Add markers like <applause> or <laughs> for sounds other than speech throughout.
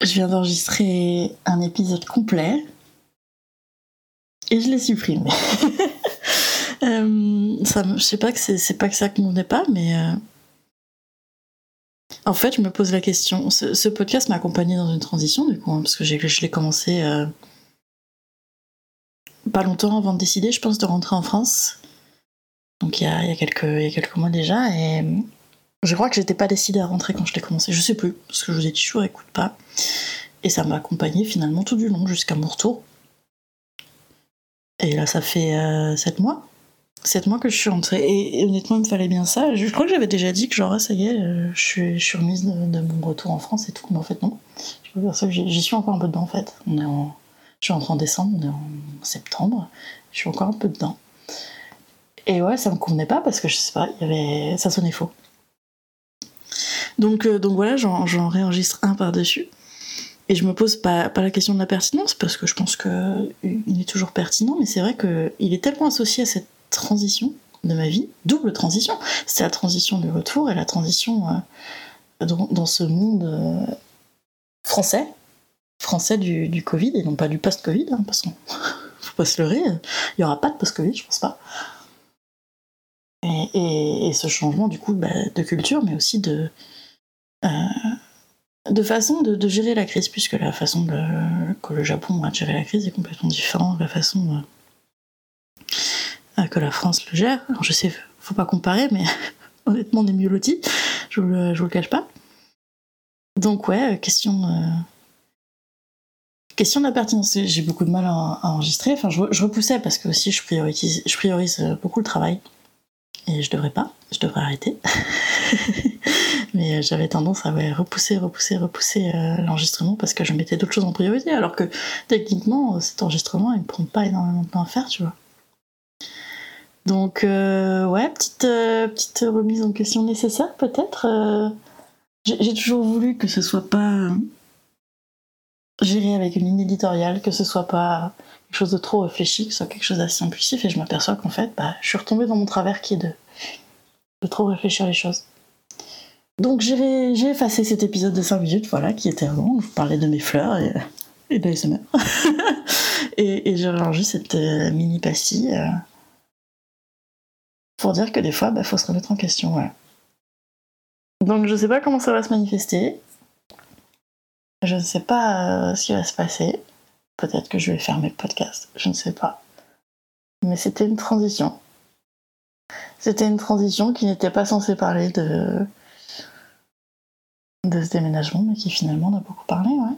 je viens d'enregistrer un épisode complet et je l'ai supprimé. <laughs> euh, je sais pas que c'est pas que ça convenait pas, mais euh, en fait, je me pose la question. Ce, podcast m'a accompagné dans une transition du coup, hein, parce que je l'ai commencé euh, pas longtemps avant de décider, je pense, de rentrer en France. Donc il y a, y a, quelques, il y a quelques mois déjà, et je crois que j'étais pas décidée à rentrer quand je l'ai commencé, je sais plus, parce que je vous ai dit toujours écoute pas. Et ça m'a accompagné finalement tout du long jusqu'à mon retour. Et là, ça fait euh, 7 mois. 7 mois que je suis rentrée. Et, honnêtement, il me fallait bien ça. Je crois que j'avais déjà dit que genre, ça y est, euh, je, suis, je suis remise de, mon retour en France et tout. Mais en fait, non. Je peux dire ça j'y suis encore un peu dedans en fait. On est en, je suis rentrée en décembre, on est en septembre. Je suis encore un peu dedans. Et ouais, ça me convenait pas parce que je sais pas, y avait, ça sonnait faux. Donc, euh, donc voilà, j'en réenregistre un par-dessus. Et je me pose pas, la question de la pertinence, parce que je pense qu'il est toujours pertinent, mais c'est vrai qu'il est tellement associé à cette transition de ma vie, double transition. C'est la transition du retour et la transition euh, dans, ce monde euh, français, français du, Covid, et non pas du post-Covid, hein, parce qu'il <laughs> faut pas se leurrer, il n'y aura pas de post-Covid, je pense pas. Et, ce changement, du coup, bah, de culture, mais aussi de, de façon de, gérer la crise, puisque la façon que le Japon a géré la crise est complètement différente de la façon euh, que la France le gère. Je sais, faut pas comparer, mais <laughs> honnêtement, on est mieux lotis, je vous le, vous le cache pas. Donc ouais, question, euh, question de la pertinence. J'ai beaucoup de mal à, enregistrer. Enfin, je, je, repoussais parce que aussi je priorise, je priorise beaucoup le travail et je devrais pas, je devrais arrêter. <laughs> mais euh, j'avais tendance à repousser, repousser, repousser euh, l'enregistrement parce que je mettais d'autres choses en priorité, alors que techniquement, euh, cet enregistrement, il me prend pas énormément de temps à faire, tu vois. Donc, ouais, petite, petite remise en question nécessaire, peut-être. J'ai toujours voulu que ce soit pas géré avec une ligne éditoriale, que ce soit pas quelque chose de trop réfléchi, que ce soit quelque chose d'assez impulsif, et je m'aperçois qu'en fait, bah, je suis retombée dans mon travers qui est de, de trop réfléchir les choses. Donc j'ai effacé cet épisode de 5 minutes, voilà, qui était avant. Je vous parlais de mes fleurs et, de l'ASMR. <laughs> et, et j'ai rangé cette euh, mini pastille euh, pour dire que des fois, il bah, faut se remettre en question. Ouais. Donc je sais pas comment ça va se manifester. Je ne sais pas euh, ce qui va se passer. Peut-être que je vais fermer le podcast, je ne sais pas. Mais c'était une transition. C'était une transition qui n'était pas censée parler de de ce déménagement, mais qui finalement en a beaucoup parlé, ouais.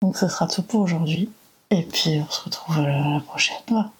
Donc ce sera tout pour aujourd'hui. Et puis on se retrouve la prochaine.